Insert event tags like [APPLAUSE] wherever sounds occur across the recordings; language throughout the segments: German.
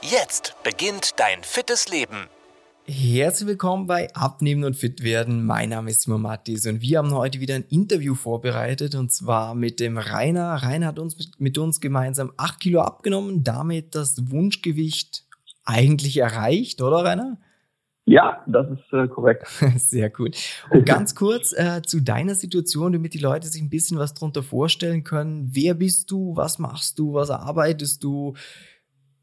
Jetzt beginnt dein fittes Leben. Herzlich willkommen bei Abnehmen und Fit werden. Mein Name ist Simon Mattis und wir haben heute wieder ein Interview vorbereitet und zwar mit dem Rainer. Rainer hat uns mit uns gemeinsam acht Kilo abgenommen, damit das Wunschgewicht eigentlich erreicht, oder Rainer? Ja, das ist äh, korrekt. [LAUGHS] Sehr gut. Und ganz kurz äh, zu deiner Situation, damit die Leute sich ein bisschen was drunter vorstellen können. Wer bist du? Was machst du? Was arbeitest du?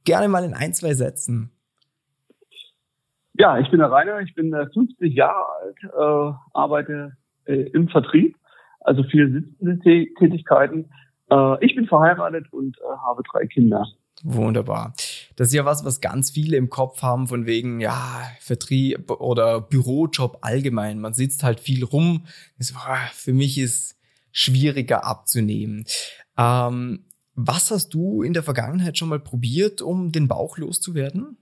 Gerne mal in ein, zwei Sätzen. Ja, ich bin der Rainer, ich bin 50 äh, Jahre alt, äh, arbeite äh, im Vertrieb, also viele sitzende Tätigkeiten. Äh, ich bin verheiratet und äh, habe drei Kinder. Wunderbar. Das ist ja was, was ganz viele im Kopf haben, von wegen, ja, Vertrieb oder Bürojob allgemein. Man sitzt halt viel rum. Das, für mich ist schwieriger abzunehmen. Ähm, was hast du in der Vergangenheit schon mal probiert, um den Bauch loszuwerden?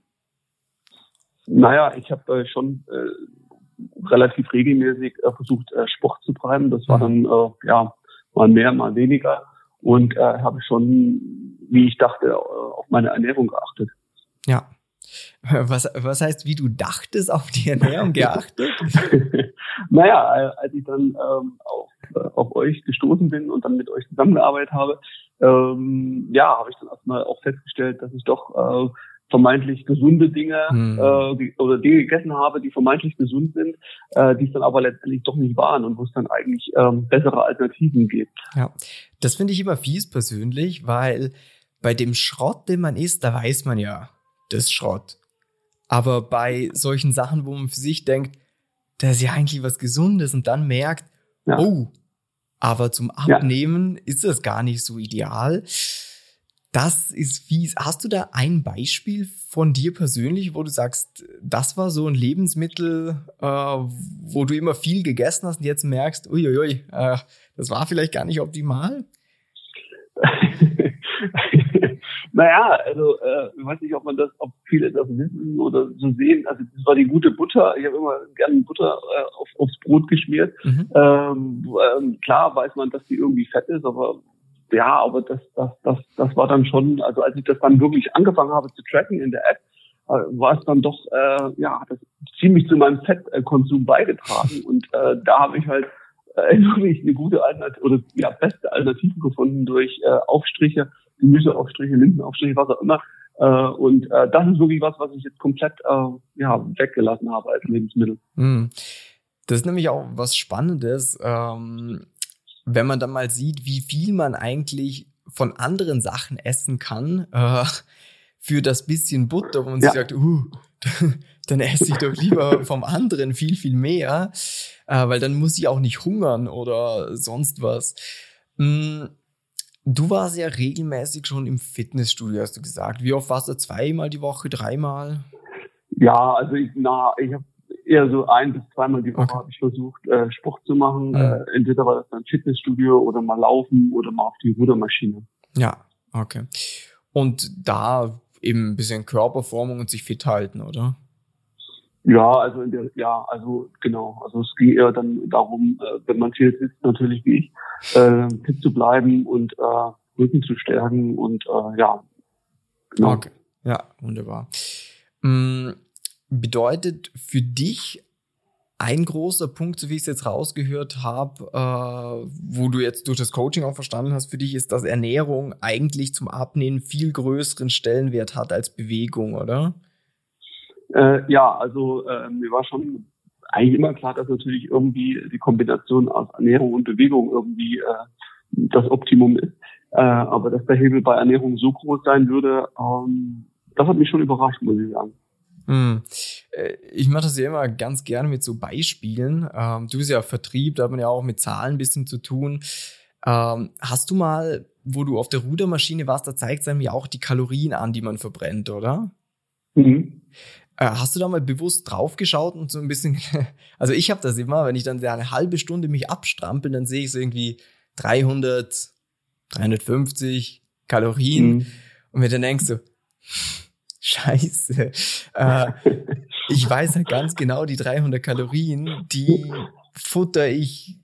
Naja, ich habe äh, schon äh, relativ regelmäßig äh, versucht, äh, Sport zu treiben. Das war dann äh, ja mal mehr, mal weniger. Und äh, habe schon, wie ich dachte, auf meine Ernährung geachtet. Ja. [LAUGHS] Was, was heißt, wie du dachtest, auf die Ernährung [LAUGHS] geachtet? [LAUGHS] naja, als ich dann ähm, auf, auf euch gestoßen bin und dann mit euch zusammengearbeitet habe, ähm, ja, habe ich dann erstmal auch festgestellt, dass ich doch äh, vermeintlich gesunde Dinge hm. äh, die, oder Dinge gegessen habe, die vermeintlich gesund sind, äh, die es dann aber letztendlich doch nicht waren und wo es dann eigentlich ähm, bessere Alternativen gibt. Ja, das finde ich immer fies persönlich, weil bei dem Schrott, den man isst, da weiß man ja, das ist Schrott. Aber bei solchen Sachen, wo man für sich denkt, das ist ja eigentlich was Gesundes und dann merkt, ja. oh, aber zum Abnehmen ja. ist das gar nicht so ideal. Das ist fies. Hast du da ein Beispiel von dir persönlich, wo du sagst, das war so ein Lebensmittel, äh, wo du immer viel gegessen hast und jetzt merkst, uiuiui, äh, das war vielleicht gar nicht optimal? Naja, also äh, ich weiß nicht, ob man das, ob viele das wissen oder so sehen. Also das war die gute Butter. Ich habe immer gerne Butter äh, auf, aufs Brot geschmiert. Mhm. Ähm, ähm, klar weiß man, dass die irgendwie fett ist, aber ja, aber das, das, das, das war dann schon, also als ich das dann wirklich angefangen habe zu tracken in der App, äh, war es dann doch, äh, ja, hat das ziemlich zu meinem Fettkonsum beigetragen. [LAUGHS] Und äh, da habe ich halt äh, [LAUGHS] wirklich eine gute Alternative oder ja, beste Alternative gefunden durch äh, Aufstriche Gemüseaufstriche, Linsenaufstriche, was auch immer. Äh, und äh, das ist wirklich was, was ich jetzt komplett äh, ja, weggelassen habe als Lebensmittel. Mm. Das ist nämlich auch was Spannendes, ähm, wenn man dann mal sieht, wie viel man eigentlich von anderen Sachen essen kann äh, für das bisschen Butter, wo man ja. sich sagt, uh, [LAUGHS] dann esse ich doch lieber vom anderen viel, viel mehr, äh, weil dann muss ich auch nicht hungern oder sonst was. Du warst ja regelmäßig schon im Fitnessstudio, hast du gesagt. Wie oft warst du? Zweimal die Woche, dreimal? Ja, also ich, na, ich habe eher so ein bis zweimal die Woche okay. habe ich versucht, äh, Sport zu machen. Mhm. Äh, entweder war das dann Fitnessstudio oder mal laufen oder mal auf die Rudermaschine. Ja, okay. Und da eben ein bisschen Körperformung und sich fit halten, oder? Ja, also in der, ja, also genau. Also es ging eher dann darum, äh, wenn man viel sitzt, natürlich wie ich, äh, fit zu bleiben und äh, Rücken zu stärken und äh, ja. Genau. Okay. Ja, wunderbar. Mhm. Bedeutet für dich ein großer Punkt, so wie ich es jetzt rausgehört habe, äh, wo du jetzt durch das Coaching auch verstanden hast, für dich ist, dass Ernährung eigentlich zum Abnehmen viel größeren Stellenwert hat als Bewegung, oder? Äh, ja, also äh, mir war schon eigentlich immer klar, dass natürlich irgendwie die Kombination aus Ernährung und Bewegung irgendwie äh, das Optimum ist. Äh, aber dass der Hebel bei Ernährung so groß sein würde, ähm, das hat mich schon überrascht, muss ich sagen. Hm. Äh, ich mache das ja immer ganz gerne mit so Beispielen. Ähm, du bist ja Vertrieb, da hat man ja auch mit Zahlen ein bisschen zu tun. Ähm, hast du mal, wo du auf der Rudermaschine warst, da zeigt es einem ja auch die Kalorien an, die man verbrennt, oder? Mhm. Äh, hast du da mal bewusst draufgeschaut und so ein bisschen, [LAUGHS] also ich habe das immer, wenn ich dann eine halbe Stunde mich abstrampel, dann sehe ich so irgendwie 300, 350 Kalorien mhm. und mir dann denkst du, scheiße, äh, [LAUGHS] ich weiß halt ganz genau, die 300 Kalorien, die futter ich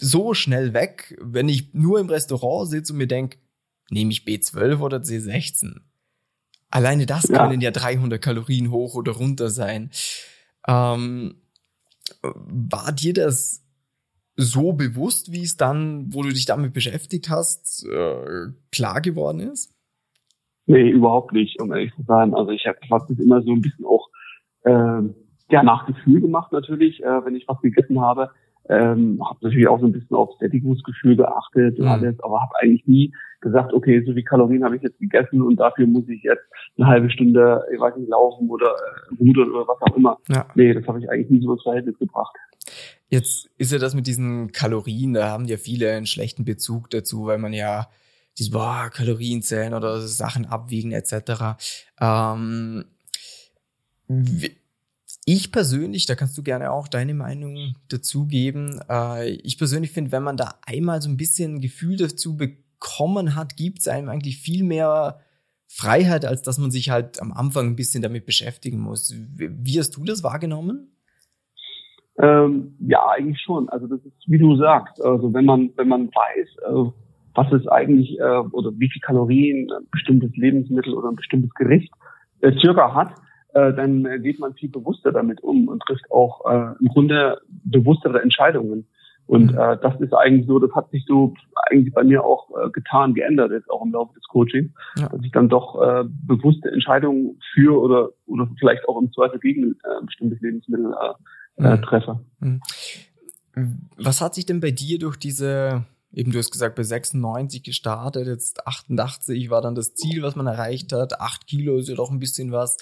so schnell weg, wenn ich nur im Restaurant sitze und mir denke, nehme ich B12 oder C16? Alleine das ja. können ja 300 Kalorien hoch oder runter sein. Ähm, war dir das so bewusst, wie es dann, wo du dich damit beschäftigt hast, äh, klar geworden ist? Nee, überhaupt nicht, um ehrlich zu sein. Also ich habe hab das immer so ein bisschen auch äh, ja, nach Gefühl gemacht natürlich, äh, wenn ich was gegessen habe. Ähm, habe natürlich auch so ein bisschen auf Sättigungsgefühl geachtet und mhm. alles, aber habe eigentlich nie gesagt, okay, so wie Kalorien habe ich jetzt gegessen und dafür muss ich jetzt eine halbe Stunde, ich weiß nicht, laufen oder äh, rudern oder was auch immer. Ja. Nee, das habe ich eigentlich nie so ins Verhältnis gebracht. Jetzt ist ja das mit diesen Kalorien, da haben ja viele einen schlechten Bezug dazu, weil man ja diese boah, Kalorien zählen oder Sachen abwiegen etc. Ähm, ich persönlich, da kannst du gerne auch deine Meinung dazugeben. Äh, ich persönlich finde, wenn man da einmal so ein bisschen ein Gefühl dazu bekommen hat, gibt es einem eigentlich viel mehr Freiheit, als dass man sich halt am Anfang ein bisschen damit beschäftigen muss. Wie hast du das wahrgenommen? Ähm, ja, eigentlich schon. Also das ist, wie du sagst, also wenn man, wenn man weiß, äh, was es eigentlich äh, oder wie viel Kalorien ein bestimmtes Lebensmittel oder ein bestimmtes Gericht äh, circa hat, äh, dann geht man viel bewusster damit um und trifft auch äh, im Grunde bewusstere Entscheidungen. Und mhm. äh, das ist eigentlich so, das hat sich so eigentlich bei mir auch äh, getan, geändert jetzt auch im Laufe des Coachings, ja. dass ich dann doch äh, bewusste Entscheidungen für oder oder vielleicht auch im Zweifel gegen äh, bestimmtes Lebensmittel äh, äh, mhm. treffe. Mhm. Was hat sich denn bei dir durch diese eben du hast gesagt, bei 96 gestartet, jetzt 88 war dann das Ziel, was man erreicht hat. Acht Kilo ist ja doch ein bisschen was.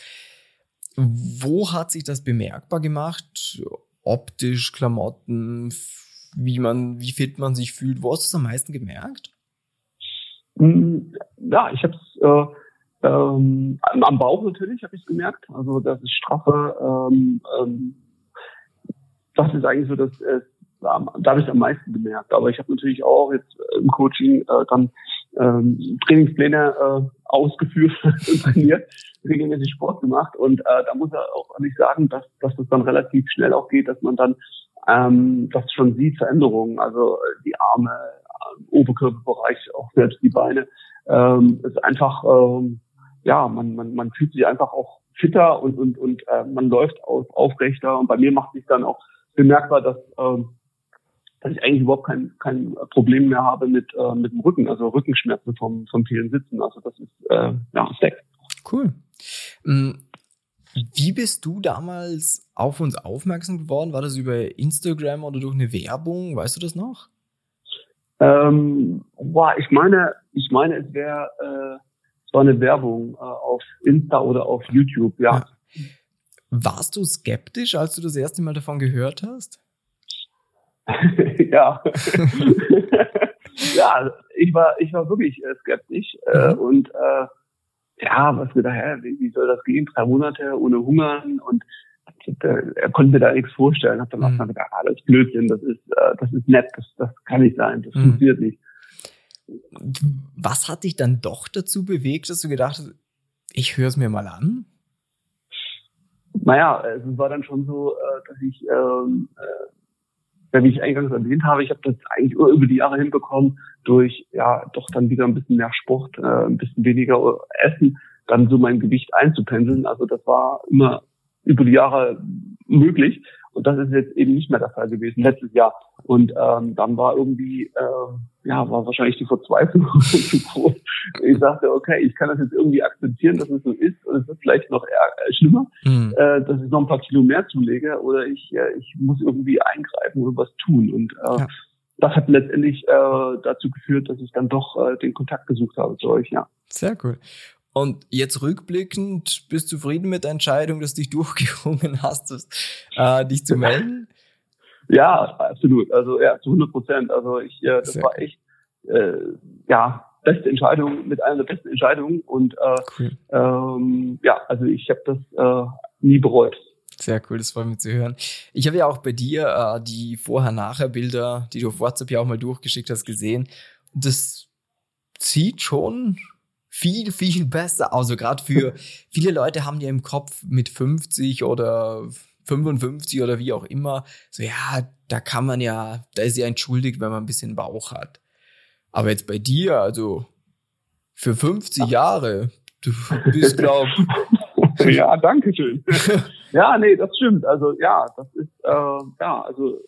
Wo hat sich das bemerkbar gemacht? Optisch, Klamotten, wie man, wie fit man sich fühlt? Wo hast du es am meisten gemerkt? Hm, ja, ich habe es äh, ähm, am Bauch natürlich habe ich es gemerkt. Also das ist straffe. Ähm, ähm, das ist eigentlich so das, äh, da habe ich am meisten gemerkt. Aber ich habe natürlich auch jetzt im Coaching äh, dann ähm, Trainingspläne äh, ausgeführt [LAUGHS] und trainiert, regelmäßig Sport gemacht. Und äh, da muss er auch ehrlich sagen, dass, dass das dann relativ schnell auch geht, dass man dann ähm, das schon sieht, Veränderungen, also äh, die Arme, äh, Oberkörperbereich, auch selbst die Beine. Ähm, ist einfach, ähm, ja, man, man, man fühlt sich einfach auch fitter und, und, und äh, man läuft auf, aufrechter. Und bei mir macht sich dann auch bemerkbar, dass ähm, dass ich eigentlich überhaupt kein, kein Problem mehr habe mit, äh, mit dem Rücken, also Rückenschmerzen vom, vom vielen Sitzen. Also das ist äh, ja weg. Cool. Mm, wie bist du damals auf uns aufmerksam geworden? War das über Instagram oder durch eine Werbung? Weißt du das noch? Ähm, boah, ich meine, ich meine, es wäre äh, es war eine Werbung äh, auf Insta oder auf YouTube, ja. ja. Warst du skeptisch, als du das erste Mal davon gehört hast? [LAUGHS] ja. [LAUGHS] ja, ich war, ich war wirklich äh, skeptisch äh, mhm. und äh, ja, was mir daher, wie soll das gehen? Drei Monate ohne Hungern und er konnte mir da nichts vorstellen. Hab dann mhm. auch gedacht, ah, das ist Blödsinn, das ist, äh, das ist nett, das, das kann nicht sein, das mhm. funktioniert nicht. Was hat dich dann doch dazu bewegt, dass du gedacht hast, ich höre es mir mal an? Naja, es war dann schon so, äh, dass ich ähm, äh, wie ich eingangs erwähnt habe, ich habe das eigentlich über die Jahre hinbekommen, durch ja doch dann wieder ein bisschen mehr Sport, äh, ein bisschen weniger Essen, dann so mein Gewicht einzupendeln. Also das war immer über die Jahre möglich. Und das ist jetzt eben nicht mehr der Fall gewesen, letztes Jahr. Und ähm, dann war irgendwie, äh, ja, war wahrscheinlich die Verzweiflung [LAUGHS] zu groß. Ich sagte, okay, ich kann das jetzt irgendwie akzeptieren, dass es so ist. Und es wird vielleicht noch eher, äh, schlimmer, mhm. äh, dass ich noch ein paar Kilo mehr zulege. Oder ich, äh, ich muss irgendwie eingreifen und was tun. Und äh, ja. Das hat letztendlich äh, dazu geführt, dass ich dann doch äh, den Kontakt gesucht habe zu euch, ja. Sehr cool. Und jetzt rückblickend, bist du zufrieden mit der Entscheidung, dass du dich [LAUGHS] durchgerungen hast, äh, dich zu melden? [LAUGHS] Ja, absolut. Also ja, zu 100 Prozent. Also ich, äh, das Sehr war echt, äh, ja, beste Entscheidung mit einer der besten Entscheidungen. Und äh, cool. ähm, ja, also ich habe das äh, nie bereut. Sehr cool, das freut mich zu hören. Ich habe ja auch bei dir äh, die Vorher-Nachher-Bilder, die du auf WhatsApp ja auch mal durchgeschickt hast, gesehen. Das sieht schon viel, viel besser aus. Also gerade für [LAUGHS] viele Leute haben ja im Kopf mit 50 oder 55 oder wie auch immer, so ja, da kann man ja, da ist ja entschuldigt, wenn man ein bisschen Bauch hat. Aber jetzt bei dir, also für 50 Jahre, du bist, glaub. [LAUGHS] ja, danke schön. [LAUGHS] ja, nee, das stimmt. Also ja, das ist äh, ja, also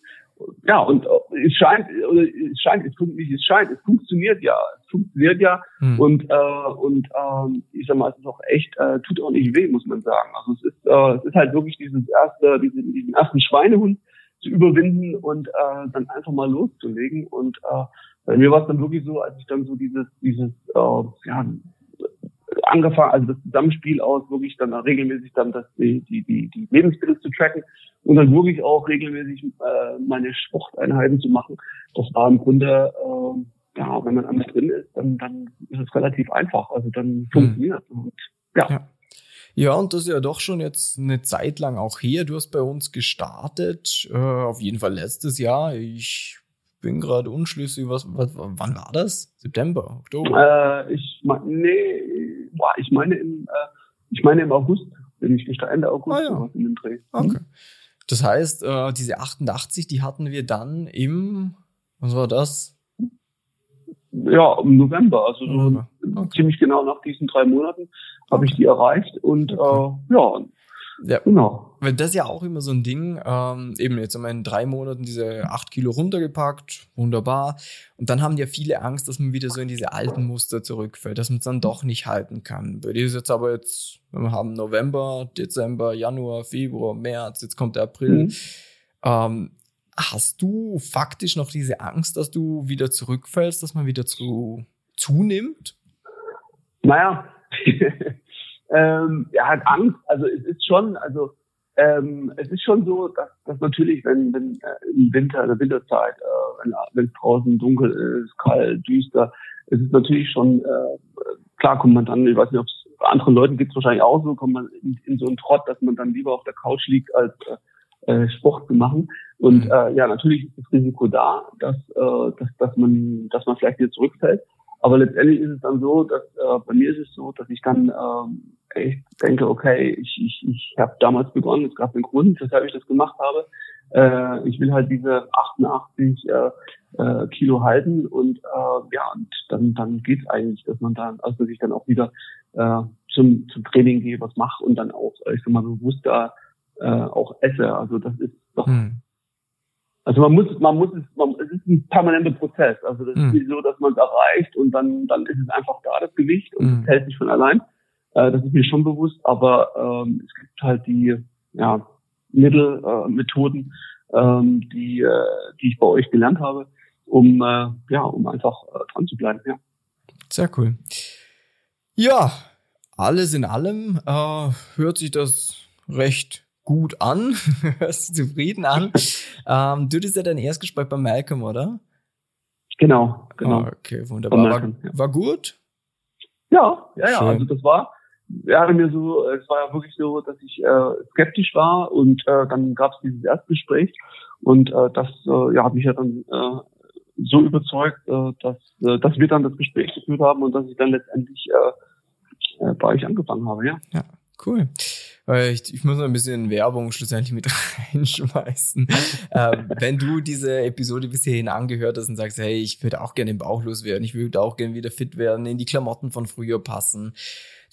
ja, und äh, es scheint, oder es scheint, es, nicht, es scheint, es funktioniert ja, es funktioniert ja hm. und äh, und ähm, ich sag mal, es ist auch echt, äh, tut auch nicht weh, muss man sagen. Also es ist, äh, es ist halt wirklich dieses erste, diesen, diesen ersten Schweinehund zu überwinden und äh, dann einfach mal loszulegen. Und äh, bei mir war es dann wirklich so, als ich dann so dieses, dieses, äh, ja, angefangen, also das Zusammenspiel aus wirklich dann regelmäßig dann das, die, die, die, Lebensmittel zu tracken und dann wirklich auch regelmäßig äh, meine Sporteinheiten zu machen. Das war im Grunde, äh, ja, wenn man einmal drin ist, dann, dann ist es relativ einfach. Also dann hm. funktioniert hm. und ja. ja. Ja, und das ist ja doch schon jetzt eine Zeit lang auch her. Du hast bei uns gestartet, äh, auf jeden Fall letztes Jahr. Ich bin gerade unschlüssig, was, was, wann war das? September, Oktober? Äh, ich meine, nee, boah, ich meine im, äh, ich meine im August bin ich gestartet, Ende August ah, ja. in den Dreh. Okay. Hm? Das heißt, äh, diese 88, die hatten wir dann im, was war das? Ja, im November, also November. Okay. ziemlich genau nach diesen drei Monaten habe okay. ich die erreicht und okay. äh, ja, ja, genau. Weil das ist ja auch immer so ein Ding. Ähm, eben jetzt haben wir in drei Monaten diese acht Kilo runtergepackt, wunderbar. Und dann haben ja viele Angst, dass man wieder so in diese alten Muster zurückfällt, dass man es dann doch nicht halten kann. Bei dir ist jetzt aber jetzt, wir haben November, Dezember, Januar, Februar, März, jetzt kommt der April. Mhm. Ähm, hast du faktisch noch diese Angst, dass du wieder zurückfällst, dass man wieder zu, zunimmt? Naja, ähm, er hat Angst. Also es ist schon, also ähm, es ist schon so, dass, dass natürlich, wenn, wenn äh, im Winter, in der Winterzeit, äh, wenn, wenn es draußen dunkel ist, kalt, düster, es ist natürlich schon, äh, klar kommt man dann, ich weiß nicht, ob es bei anderen Leuten gibt es wahrscheinlich auch so, kommt man in, in, so einen Trott, dass man dann lieber auf der Couch liegt, als äh, äh Sport zu machen. Und mhm. äh, ja, natürlich ist das Risiko da, dass, äh, dass, dass man, dass man vielleicht wieder zurückfällt. Aber letztendlich ist es dann so, dass äh, bei mir ist es so, dass ich dann äh, echt denke, okay, ich, ich, ich habe damals begonnen, es gab einen Grund, weshalb ich das gemacht habe. Äh, ich will halt diese 88 äh, äh, Kilo halten und äh, ja, und dann, dann geht's eigentlich, dass man dann, also dass ich dann auch wieder äh, zum, zum Training gehe, was mache und dann auch, ich sag mal, bewusster äh, auch esse. Also das ist doch hm. Also man muss, man muss es, man, es ist ein permanenter Prozess. Also das ist nicht so, dass man es erreicht und dann, dann ist es einfach da, das Gewicht, und es mhm. hält sich von allein. Äh, das ist mir schon bewusst, aber ähm, es gibt halt die ja, Mittel, äh, Methoden, ähm, die, äh, die ich bei euch gelernt habe, um äh, ja, um einfach äh, dran zu bleiben. Ja. Sehr cool. Ja, alles in allem äh, hört sich das recht gut an, [LAUGHS] hörst du zufrieden an. ähm, du bist ja dein Erstgespräch bei Malcolm, oder? Genau, genau. Oh, okay, wunderbar. Malcolm, war, ja. war, gut? Ja, ja, ja. Also das war, ja, mir so, es war ja wirklich so, dass ich äh, skeptisch war und äh, dann gab es dieses Erstgespräch und äh, das äh, ja, hat mich ja dann äh, so überzeugt, äh, dass, äh, dass wir dann das Gespräch geführt haben und dass ich dann letztendlich äh, äh, bei euch angefangen habe, ja. Ja, cool. Ich, ich muss noch ein bisschen Werbung schlussendlich mit [LAUGHS] reinschmeißen. ähm, wenn du diese Episode bis hierhin angehört hast und sagst, hey, ich würde auch gerne im Bauch loswerden, ich würde auch gerne wieder fit werden, in die Klamotten von früher passen,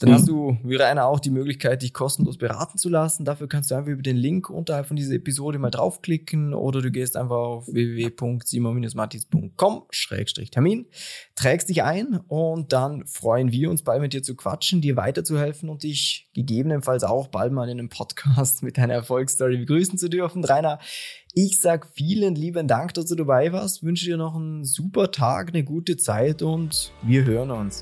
dann mhm. hast du, wie Rainer, auch die Möglichkeit, dich kostenlos beraten zu lassen. Dafür kannst du einfach über den Link unterhalb von dieser Episode mal draufklicken oder du gehst einfach auf www.simon-martins.com-termin, trägst dich ein und dann freuen wir uns bald mit dir zu quatschen, dir weiterzuhelfen und dich gegebenenfalls auch bald mal in einem Podcast mit deiner Erfolgsstory begrüßen zu dürfen. Rainer, ich sag vielen lieben Dank, dass du dabei warst, wünsche dir noch einen super Tag, eine gute Zeit und wir hören uns.